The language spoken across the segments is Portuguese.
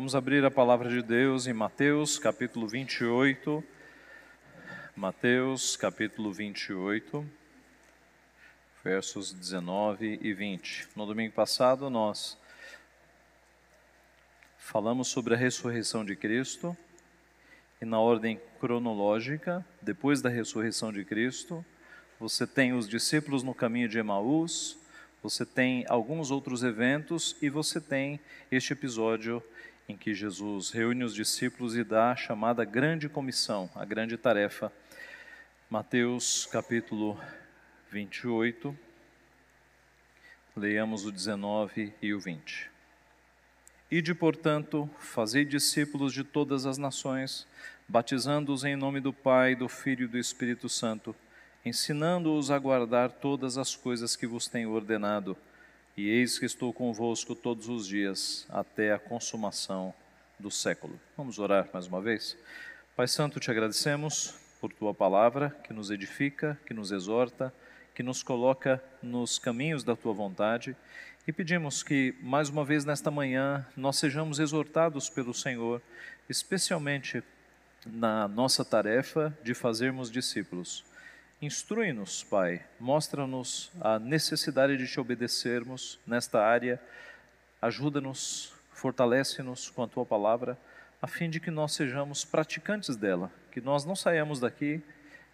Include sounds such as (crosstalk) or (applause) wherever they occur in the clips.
Vamos abrir a palavra de Deus em Mateus capítulo 28. Mateus capítulo 28, versos 19 e 20. No domingo passado nós falamos sobre a ressurreição de Cristo e na ordem cronológica, depois da ressurreição de Cristo, você tem os discípulos no caminho de Emaús, você tem alguns outros eventos e você tem este episódio em que Jesus reúne os discípulos e dá a chamada grande comissão, a grande tarefa. Mateus capítulo 28, leiamos o 19 e o 20. Ide, portanto, fazei discípulos de todas as nações, batizando-os em nome do Pai, do Filho e do Espírito Santo, ensinando-os a guardar todas as coisas que vos tenho ordenado e eis que estou convosco todos os dias, até a consumação do século. Vamos orar mais uma vez? Pai Santo, te agradecemos por tua palavra que nos edifica, que nos exorta, que nos coloca nos caminhos da tua vontade e pedimos que, mais uma vez nesta manhã, nós sejamos exortados pelo Senhor, especialmente na nossa tarefa de fazermos discípulos. Instrui-nos, Pai, mostra-nos a necessidade de te obedecermos nesta área, ajuda-nos, fortalece-nos com a tua palavra, a fim de que nós sejamos praticantes dela, que nós não saiamos daqui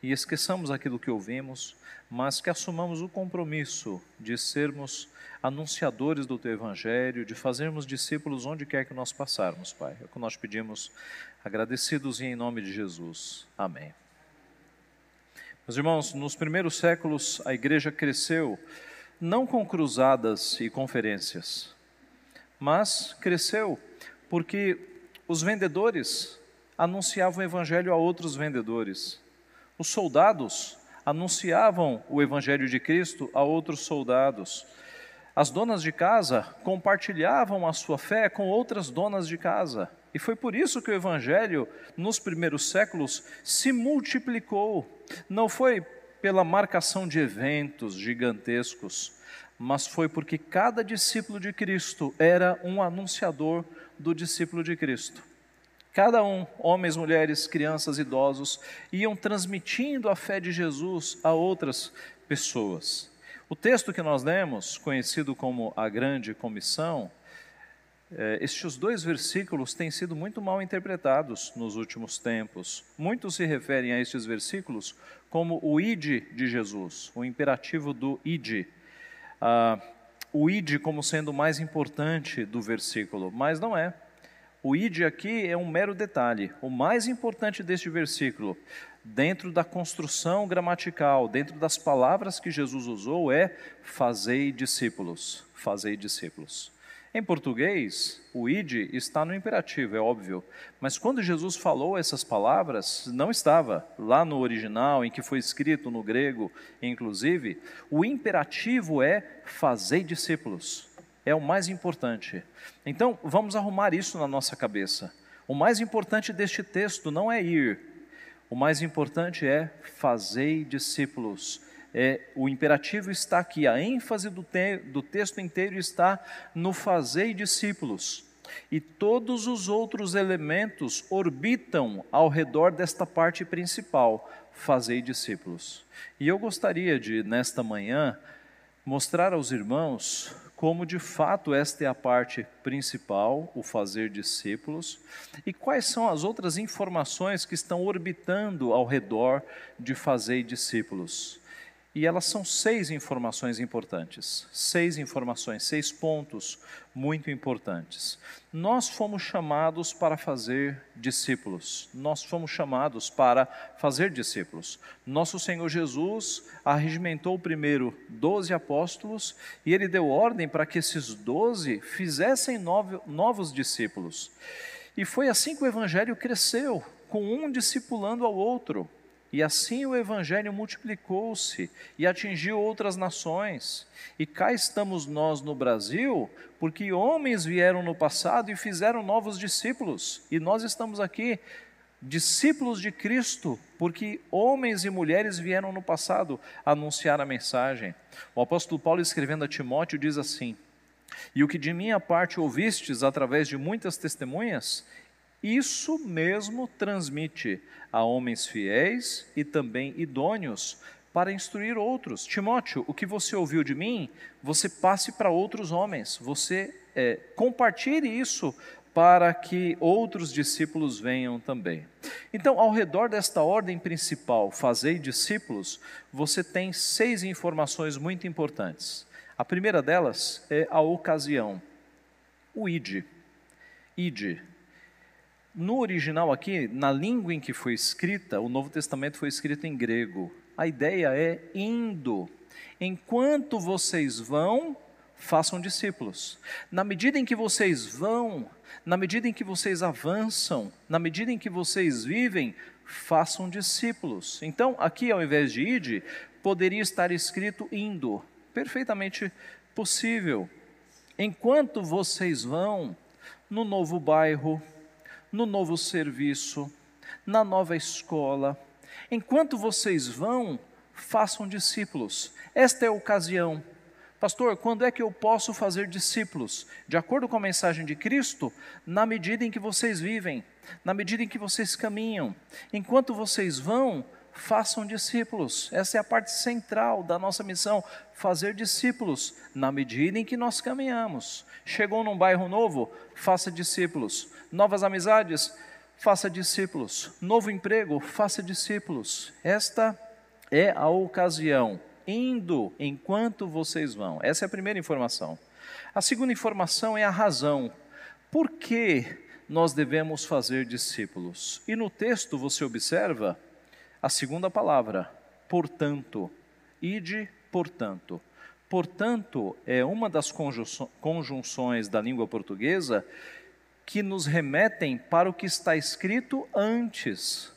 e esqueçamos aquilo que ouvimos, mas que assumamos o compromisso de sermos anunciadores do teu evangelho, de fazermos discípulos onde quer que nós passarmos, Pai. É o que nós pedimos, agradecidos e em nome de Jesus. Amém. Meus irmãos, nos primeiros séculos a igreja cresceu não com cruzadas e conferências, mas cresceu porque os vendedores anunciavam o evangelho a outros vendedores. Os soldados anunciavam o evangelho de Cristo a outros soldados. As donas de casa compartilhavam a sua fé com outras donas de casa. E foi por isso que o Evangelho, nos primeiros séculos, se multiplicou. Não foi pela marcação de eventos gigantescos, mas foi porque cada discípulo de Cristo era um anunciador do discípulo de Cristo. Cada um, homens, mulheres, crianças, idosos, iam transmitindo a fé de Jesus a outras pessoas. O texto que nós lemos, conhecido como a Grande Comissão, é, estes dois versículos têm sido muito mal interpretados nos últimos tempos. Muitos se referem a estes versículos como o id de Jesus, o imperativo do id. Ah, o id como sendo o mais importante do versículo, mas não é. O id aqui é um mero detalhe. O mais importante deste versículo, dentro da construção gramatical, dentro das palavras que Jesus usou, é fazei discípulos. Fazei discípulos. Em português, o id está no imperativo, é óbvio. Mas quando Jesus falou essas palavras, não estava lá no original, em que foi escrito no grego, inclusive, o imperativo é fazei discípulos. É o mais importante. Então, vamos arrumar isso na nossa cabeça. O mais importante deste texto não é ir, o mais importante é fazei discípulos é, o imperativo está aqui, a ênfase do, te, do texto inteiro está no fazer discípulos. E todos os outros elementos orbitam ao redor desta parte principal, fazer discípulos. E eu gostaria de, nesta manhã, mostrar aos irmãos como de fato esta é a parte principal, o fazer discípulos, e quais são as outras informações que estão orbitando ao redor de fazer discípulos. E elas são seis informações importantes, seis informações, seis pontos muito importantes. Nós fomos chamados para fazer discípulos, nós fomos chamados para fazer discípulos. Nosso Senhor Jesus arregimentou primeiro doze apóstolos e ele deu ordem para que esses doze fizessem novos discípulos. E foi assim que o Evangelho cresceu, com um discipulando ao outro. E assim o evangelho multiplicou-se e atingiu outras nações. E cá estamos nós no Brasil, porque homens vieram no passado e fizeram novos discípulos. E nós estamos aqui, discípulos de Cristo, porque homens e mulheres vieram no passado anunciar a mensagem. O apóstolo Paulo, escrevendo a Timóteo, diz assim: E o que de minha parte ouvistes através de muitas testemunhas, isso mesmo transmite a homens fiéis e também idôneos para instruir outros. Timóteo, o que você ouviu de mim, você passe para outros homens, você é, compartilhe isso para que outros discípulos venham também. Então, ao redor desta ordem principal, fazei discípulos, você tem seis informações muito importantes. A primeira delas é a ocasião, o id. Id. No original aqui, na língua em que foi escrita, o Novo Testamento foi escrito em grego. A ideia é indo. Enquanto vocês vão, façam discípulos. Na medida em que vocês vão, na medida em que vocês avançam, na medida em que vocês vivem, façam discípulos. Então, aqui ao invés de ide, poderia estar escrito indo. Perfeitamente possível. Enquanto vocês vão no novo bairro, no novo serviço, na nova escola, enquanto vocês vão, façam discípulos. Esta é a ocasião Pastor, quando é que eu posso fazer discípulos? De acordo com a mensagem de Cristo, na medida em que vocês vivem, na medida em que vocês caminham. Enquanto vocês vão, façam discípulos. Essa é a parte central da nossa missão, fazer discípulos na medida em que nós caminhamos. Chegou num bairro novo, faça discípulos. Novas amizades, faça discípulos. Novo emprego, faça discípulos. Esta é a ocasião indo enquanto vocês vão. Essa é a primeira informação. A segunda informação é a razão. Por que nós devemos fazer discípulos? E no texto você observa a segunda palavra, portanto. Ide, portanto. Portanto, é uma das conjunções da língua portuguesa que nos remetem para o que está escrito antes.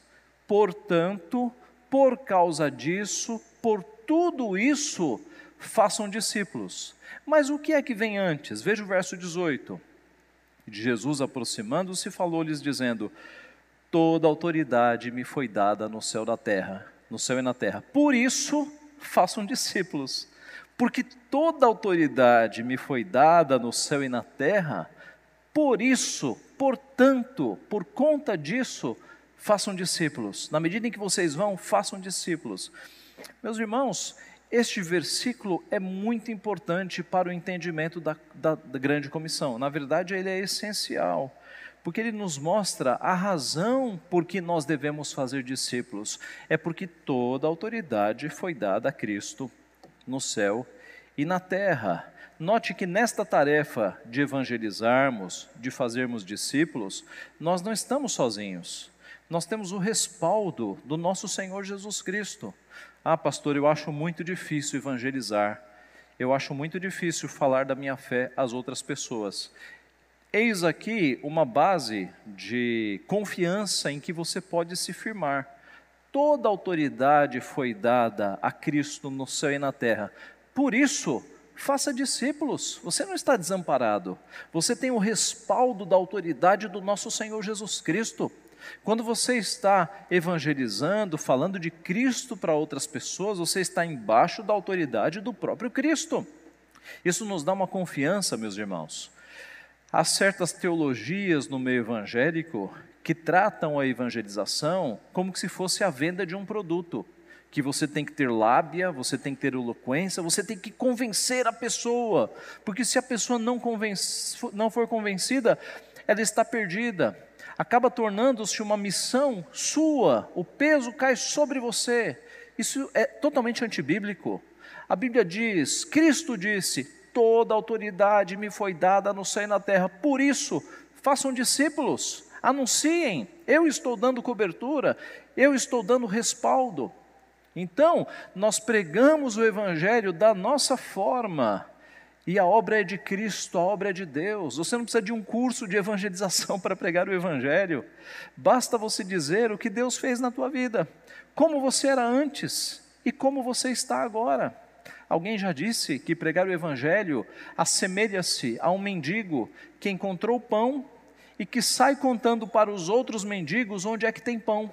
Portanto, por causa disso, por tudo isso, façam discípulos. Mas o que é que vem antes? Veja o verso 18. De Jesus aproximando-se, falou-lhes, dizendo: Toda autoridade me foi dada no céu da terra, no céu e na terra. Por isso, façam discípulos. Porque toda autoridade me foi dada no céu e na terra, por isso, portanto, por conta disso, façam discípulos. Na medida em que vocês vão, façam discípulos. Meus irmãos, este versículo é muito importante para o entendimento da, da, da, grande comissão. Na verdade, ele é essencial, porque ele nos mostra a razão por que nós devemos fazer discípulos. É porque toda autoridade foi dada a Cristo no céu e na terra. Note que nesta tarefa de evangelizarmos, de fazermos discípulos, nós não estamos sozinhos. Nós temos o respaldo do nosso Senhor Jesus Cristo. Ah, pastor, eu acho muito difícil evangelizar. Eu acho muito difícil falar da minha fé às outras pessoas. Eis aqui uma base de confiança em que você pode se firmar. Toda autoridade foi dada a Cristo no céu e na terra. Por isso, faça discípulos. Você não está desamparado. Você tem o respaldo da autoridade do nosso Senhor Jesus Cristo. Quando você está evangelizando, falando de Cristo para outras pessoas, você está embaixo da autoridade do próprio Cristo. Isso nos dá uma confiança, meus irmãos. Há certas teologias no meio evangélico que tratam a evangelização como se fosse a venda de um produto, que você tem que ter lábia, você tem que ter eloquência, você tem que convencer a pessoa, porque se a pessoa não, convence, não for convencida, ela está perdida acaba tornando-se uma missão sua, o peso cai sobre você. Isso é totalmente antibíblico. A Bíblia diz: Cristo disse: toda autoridade me foi dada no céu e na terra, por isso, façam discípulos, anunciem, eu estou dando cobertura, eu estou dando respaldo. Então, nós pregamos o Evangelho da nossa forma, e a obra é de Cristo, a obra é de Deus. Você não precisa de um curso de evangelização (laughs) para pregar o Evangelho. Basta você dizer o que Deus fez na tua vida, como você era antes e como você está agora. Alguém já disse que pregar o Evangelho assemelha-se a um mendigo que encontrou pão e que sai contando para os outros mendigos onde é que tem pão.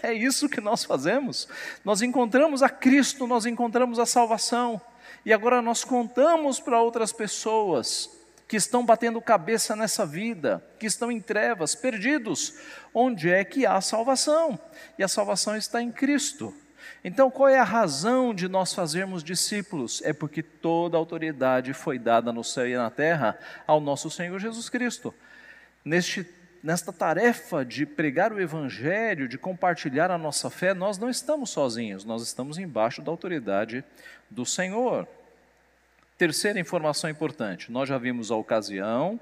É isso que nós fazemos. Nós encontramos a Cristo, nós encontramos a salvação E agora nós contamos para outras pessoas que estão batendo cabeça nessa vida, que estão em trevas, perdidos, onde é que há salvação? E a salvação está em Cristo. Então, qual é a razão de nós fazermos discípulos? É porque toda autoridade foi dada no céu e na terra ao nosso Senhor Jesus Cristo. Neste nesta tarefa de pregar o Evangelho, de compartilhar a nossa fé, nós não estamos sozinhos, nós estamos embaixo da autoridade do Senhor. Terceira informação importante: nós já vimos a ocasião,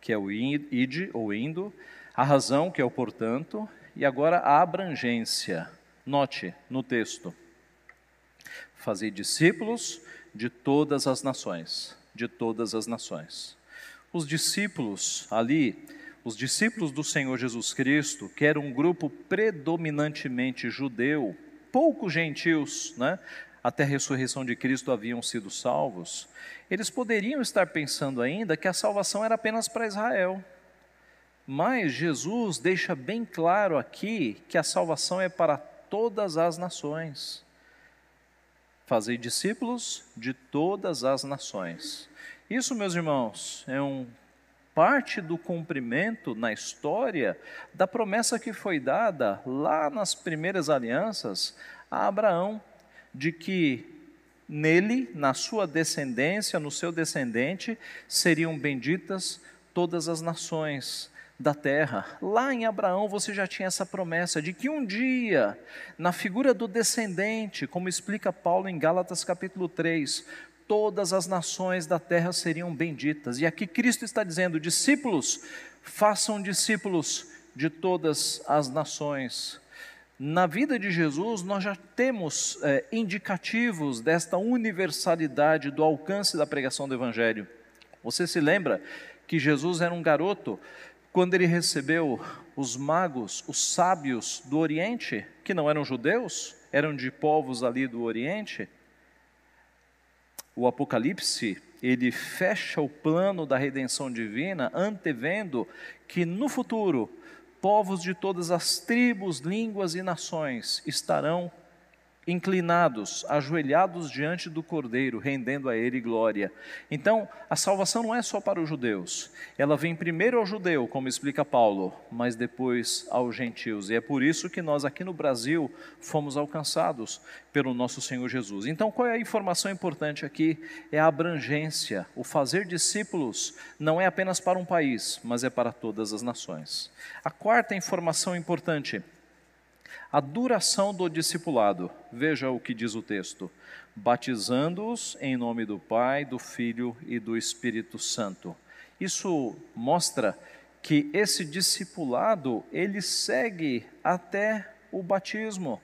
que é o id ou indo, a razão, que é o portanto, e agora a abrangência. Note no texto: fazer discípulos de todas as nações, de todas as nações. Os discípulos ali os discípulos do Senhor Jesus Cristo, que era um grupo predominantemente judeu, poucos gentios, né? até a ressurreição de Cristo haviam sido salvos, eles poderiam estar pensando ainda que a salvação era apenas para Israel. Mas Jesus deixa bem claro aqui que a salvação é para todas as nações. Fazei discípulos de todas as nações. Isso, meus irmãos, é um parte do cumprimento na história da promessa que foi dada lá nas primeiras alianças a Abraão, de que nele, na sua descendência, no seu descendente, seriam benditas todas as nações da terra. Lá em Abraão você já tinha essa promessa de que um dia, na figura do descendente, como explica Paulo em Gálatas capítulo 3, todas as nações da terra seriam benditas. E aqui Cristo está dizendo: discípulos, façam discípulos de todas as nações. Na vida de Jesus, nós já temos é, indicativos desta universalidade do alcance da pregação do Evangelho. Você se lembra que Jesus era um garoto quando ele recebeu os magos, os sábios do Oriente, que não eram judeus, eram de povos ali do Oriente? o Apocalipse, ele fecha o plano da redenção divina, antevendo que no futuro povos de todas as tribos, línguas e nações estarão inclinados, ajoelhados diante do Cordeiro, rendendo a Ele glória. Então, a salvação não é só para os judeus, ela vem primeiro ao judeu, como explica Paulo, mas depois aos gentios. E é por isso que nós aqui no Brasil fomos alcançados pelo nosso Senhor Jesus. Então, qual é a informação importante aqui? É a abrangência. O fazer discípulos não é apenas para um país, mas é para todas as nações. A quarta informação importante a duração do discipulado, veja o que diz o texto: batizando-os em nome do Pai, do Filho e do Espírito Santo. Isso mostra que esse discipulado ele segue até o batismo,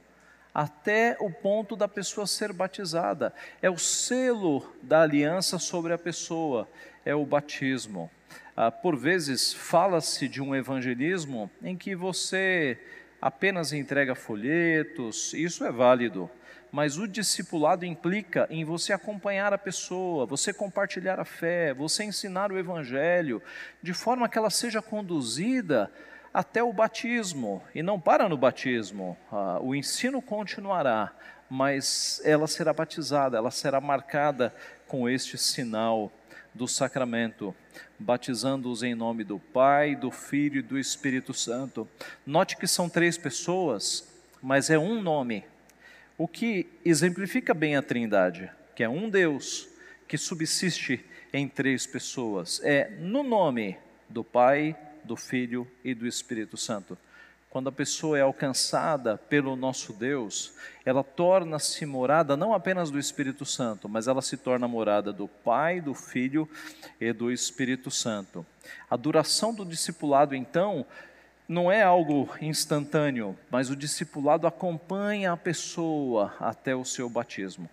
até o ponto da pessoa ser batizada. É o selo da aliança sobre a pessoa, é o batismo. Ah, por vezes fala-se de um evangelismo em que você apenas entrega folhetos, isso é válido, mas o discipulado implica em você acompanhar a pessoa, você compartilhar a fé, você ensinar o evangelho, de forma que ela seja conduzida até o batismo, e não para no batismo, ah, o ensino continuará, mas ela será batizada, ela será marcada com este sinal do sacramento, batizando-os em nome do Pai, do Filho e do Espírito Santo. Note que são três pessoas, mas é um nome, o que exemplifica bem a Trindade, que é um Deus que subsiste em três pessoas. É no nome do Pai, do Filho e do Espírito Santo. Quando a pessoa é alcançada pelo nosso Deus, ela torna-se morada não apenas do Espírito Santo, mas ela se torna morada do Pai, do Filho e do Espírito Santo. A duração do discipulado, então, não é algo instantâneo, mas o discipulado acompanha a pessoa até o seu batismo.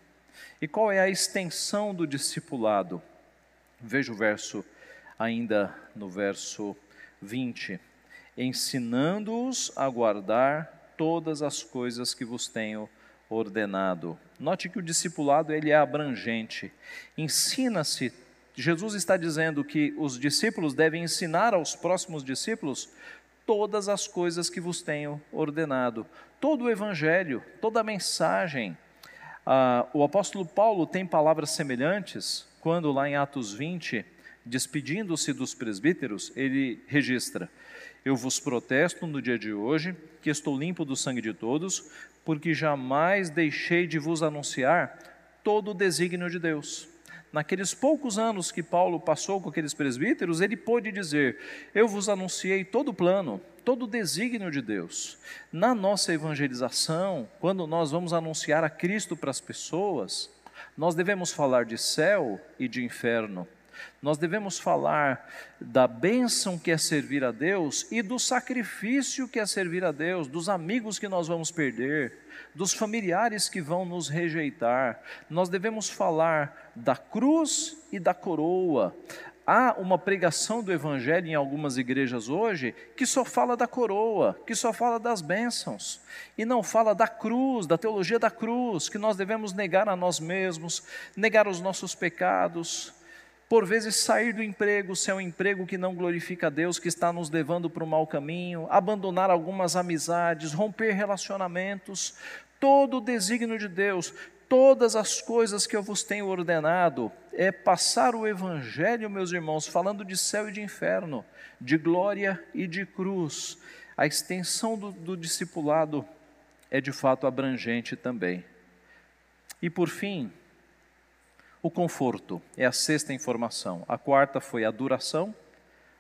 E qual é a extensão do discipulado? Veja o verso, ainda no verso 20 ensinando-os a guardar todas as coisas que vos tenho ordenado. Note que o discipulado ele é abrangente. Ensina-se. Jesus está dizendo que os discípulos devem ensinar aos próximos discípulos todas as coisas que vos tenho ordenado. Todo o evangelho, toda a mensagem Ah, o apóstolo Paulo tem palavras semelhantes quando, lá em Atos 20, despedindo-se dos presbíteros, ele registra: Eu vos protesto no dia de hoje que estou limpo do sangue de todos, porque jamais deixei de vos anunciar todo o desígnio de Deus. Naqueles poucos anos que Paulo passou com aqueles presbíteros, ele pôde dizer: Eu vos anunciei todo o plano, todo o desígnio de Deus. Na nossa evangelização, quando nós vamos anunciar a Cristo para as pessoas, nós devemos falar de céu e de inferno. Nós devemos falar da bênção que é servir a Deus e do sacrifício que é servir a Deus, dos amigos que nós vamos perder, dos familiares que vão nos rejeitar. Nós devemos falar da cruz e da coroa. Há uma pregação do Evangelho em algumas igrejas hoje que só fala da coroa, que só fala das bênçãos, e não fala da cruz, da teologia da cruz, que nós devemos negar a nós mesmos, negar os nossos pecados, por vezes sair do emprego, se é um emprego que não glorifica a Deus, que está nos levando para o mau caminho, abandonar algumas amizades, romper relacionamentos, todo o desígnio de Deus, todas as coisas que eu vos tenho ordenado, é passar o Evangelho, meus irmãos, falando de céu e de inferno, de glória e de cruz. A extensão do, do discipulado é de fato abrangente também. E por fim, o conforto é a sexta informação. A quarta foi a duração,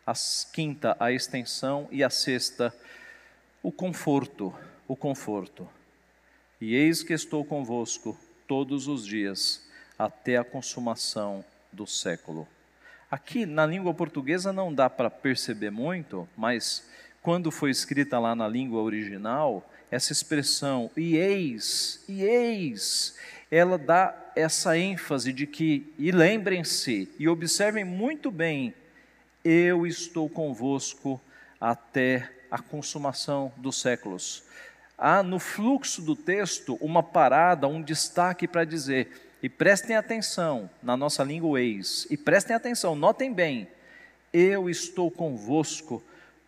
a quinta, a extensão e a sexta, o conforto. O conforto. E eis que estou convosco todos os dias, até a consumação do século. Aqui na língua portuguesa não dá para perceber muito, mas quando foi escrita lá na língua original, essa expressão, e eis, e eis, ela dá essa ênfase de que, e lembrem-se, e observem muito bem, eu estou convosco até a consumação dos séculos. Há no fluxo do texto uma parada, um destaque para dizer, e prestem atenção na nossa língua ex, e prestem atenção, notem bem, eu estou convosco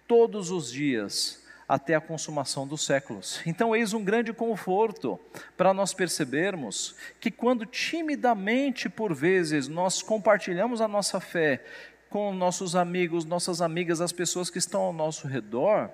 todos os dias até a consumação dos séculos. Então, eis um grande conforto para nós percebermos que quando timidamente, por vezes, nós compartilhamos a nossa fé com nossos amigos, nossas amigas, as pessoas que estão ao nosso redor,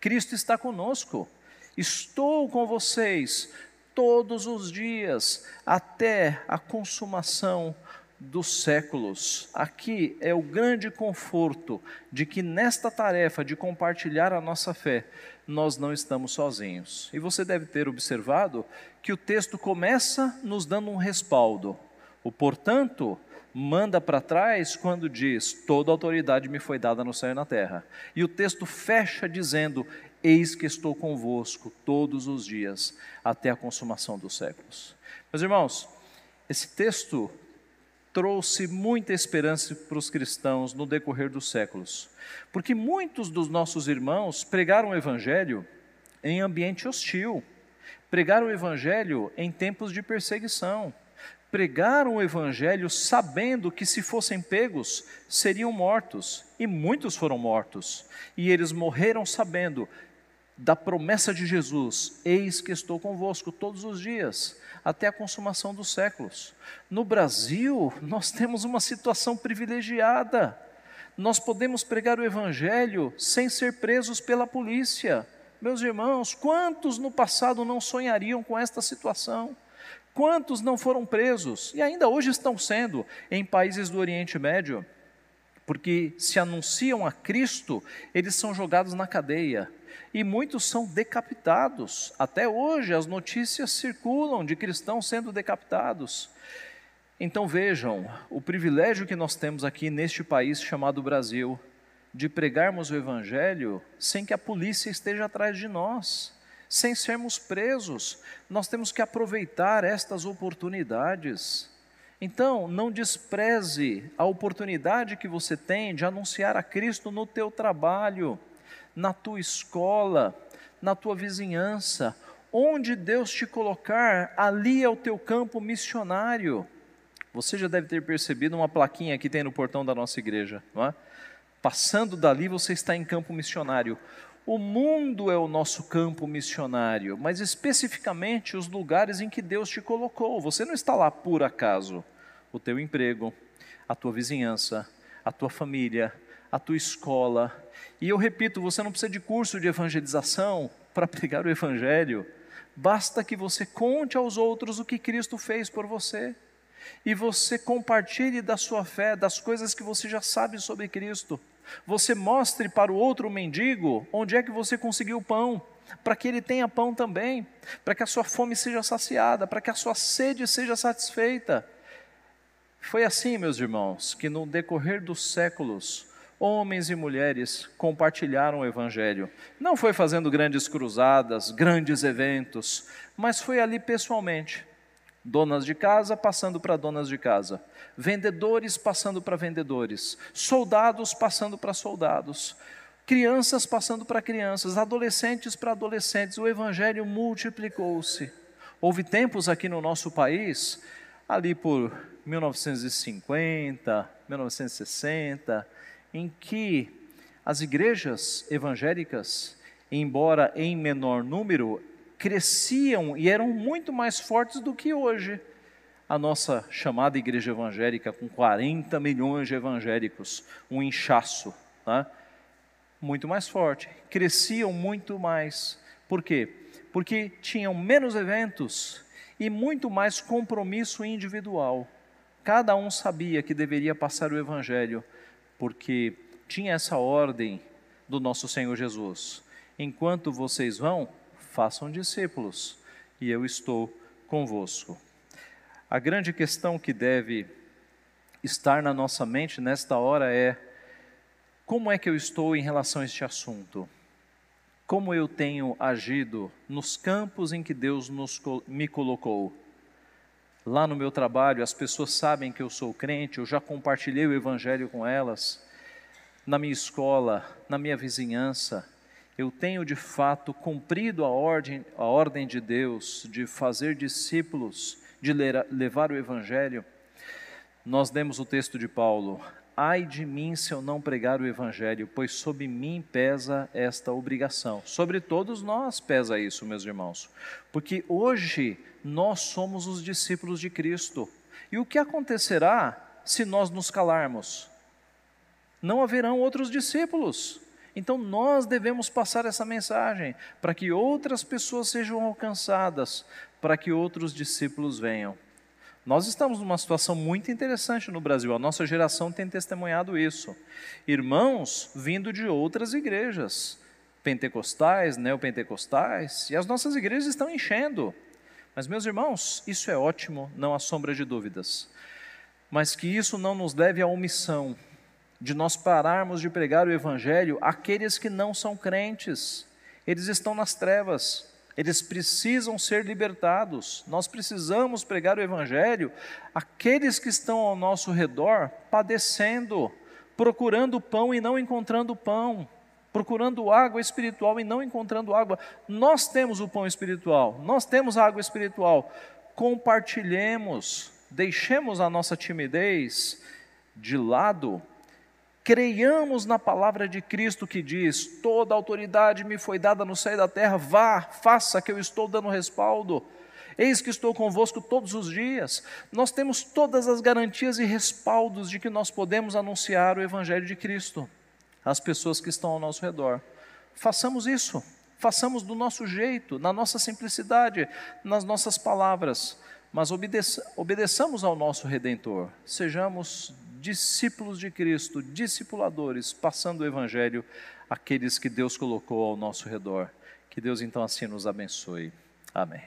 Cristo está conosco. Estou com vocês todos os dias até a consumação dos séculos. Aqui é o grande conforto de que nesta tarefa de compartilhar a nossa fé, nós não estamos sozinhos. E você deve ter observado que o texto começa nos dando um respaldo. O portanto manda para trás quando diz: Toda autoridade me foi dada no céu e na terra. E o texto fecha dizendo: Eis que estou convosco todos os dias, até a consumação dos séculos. Meus irmãos, esse texto trouxe muita esperança para os cristãos no decorrer dos séculos, porque muitos dos nossos irmãos pregaram o Evangelho em ambiente hostil, pregaram o Evangelho em tempos de perseguição, pregaram o Evangelho sabendo que, se fossem pegos, seriam mortos, e muitos foram mortos, e eles morreram sabendo da promessa de Jesus: Eis que estou convosco todos os dias, até a consumação dos séculos. No Brasil, nós temos uma situação privilegiada. Nós podemos pregar o Evangelho sem ser presos pela polícia. Meus irmãos, quantos no passado não sonhariam com esta situação? Quantos não foram presos e ainda hoje estão sendo em países do Oriente Médio? Porque se anunciam a Cristo, eles são jogados na cadeia e muitos são decapitados. Até hoje as notícias circulam de cristãos sendo decapitados. Então vejam o privilégio que nós temos aqui neste país chamado Brasil de pregarmos o Evangelho sem que a polícia esteja atrás de nós, sem sermos presos. Nós temos que aproveitar estas oportunidades. Então, não despreze a oportunidade que você tem de anunciar a Cristo no teu trabalho na tua escola, na tua vizinhança, onde Deus te colocar, ali é o teu campo missionário. Você já deve ter percebido uma plaquinha que tem no portão da nossa igreja, não é? Passando dali, você está em campo missionário. O mundo é o nosso campo missionário, mas especificamente os lugares em que Deus te colocou. Você não está lá por acaso. O teu emprego, a tua vizinhança, a tua família, a tua escola. E eu repito, você não precisa de curso de evangelização para (laughs) pregar o evangelho. Basta que você conte aos outros o que Cristo fez por você. E você compartilhe da sua fé, das coisas que você já sabe sobre Cristo. Você mostre para o outro mendigo onde é que você conseguiu pão, para que ele tenha pão também, para que a sua fome seja saciada, para que a sua sede seja satisfeita. Foi assim, meus irmãos, que no decorrer dos séculos, homens e mulheres compartilharam o Evangelho. Não foi fazendo grandes cruzadas, grandes eventos, mas foi ali pessoalmente. Donas de casa passando para donas de casa, vendedores passando para vendedores, soldados passando para soldados, crianças passando para crianças, adolescentes para adolescentes. O Evangelho multiplicou-se. Houve tempos aqui no nosso país, ali por 1950, 1960, em que as igrejas evangélicas, embora em menor número, cresciam e eram muito mais fortes do que hoje. A nossa chamada igreja evangélica, com 40 milhões de evangélicos, um inchaço, tá? muito mais forte, cresciam muito mais. Por quê? Porque tinham menos eventos e muito mais compromisso individual. Cada um sabia que deveria passar o evangelho porque tinha essa ordem do nosso Senhor Jesus. Enquanto vocês vão, façam discípulos, e eu estou convosco. A grande questão que deve estar na nossa mente nesta hora é: como é que eu estou em relação a este assunto? Como eu tenho agido nos campos em que Deus nos, me colocou? Lá no meu trabalho, as pessoas sabem que eu sou crente, eu já compartilhei o Evangelho com elas. Na minha escola, na minha vizinhança, eu tenho de fato cumprido a ordem, a ordem de Deus de fazer discípulos, de levar o Evangelho. Nós demos o texto de Paulo: Ai de mim se eu não pregar o Evangelho, pois sobre mim pesa esta obrigação. Sobre todos nós pesa isso, meus irmãos, porque hoje nós somos os discípulos de Cristo. E o que acontecerá se nós nos calarmos? Não haverão outros discípulos. Então nós devemos passar essa mensagem para que outras pessoas sejam alcançadas, para que outros discípulos venham. Nós estamos numa situação muito interessante no Brasil, a nossa geração tem testemunhado isso. Irmãos vindo de outras igrejas, pentecostais, neopentecostais, e as nossas igrejas estão enchendo. Mas, meus irmãos, isso é ótimo, não há sombra de dúvidas. Mas que isso não nos leve à omissão de nós pararmos de pregar o Evangelho àqueles que não são crentes. Eles estão nas trevas, eles precisam ser libertados. Nós precisamos pregar o Evangelho àqueles que estão ao nosso redor padecendo, procurando pão e não encontrando pão, procurando água espiritual e não encontrando água. Nós temos o pão espiritual, nós temos a água espiritual. Compartilhemos, deixemos a nossa timidez de lado creiamos na palavra de Cristo que diz: toda autoridade me foi dada no céu e da terra, vá, faça que eu estou dando respaldo. Eis que estou convosco todos os dias. Nós temos todas as garantias e respaldos de que nós podemos anunciar o Evangelho de Cristo às pessoas que estão ao nosso redor. Façamos isso, façamos do nosso jeito, na nossa simplicidade, nas nossas palavras, mas obedeça, obedeçamos ao nosso Redentor, sejamos discípulos de Cristo, discipuladores, passando o Evangelho àqueles que Deus colocou ao nosso redor. Que Deus então assim nos abençoe. Amém.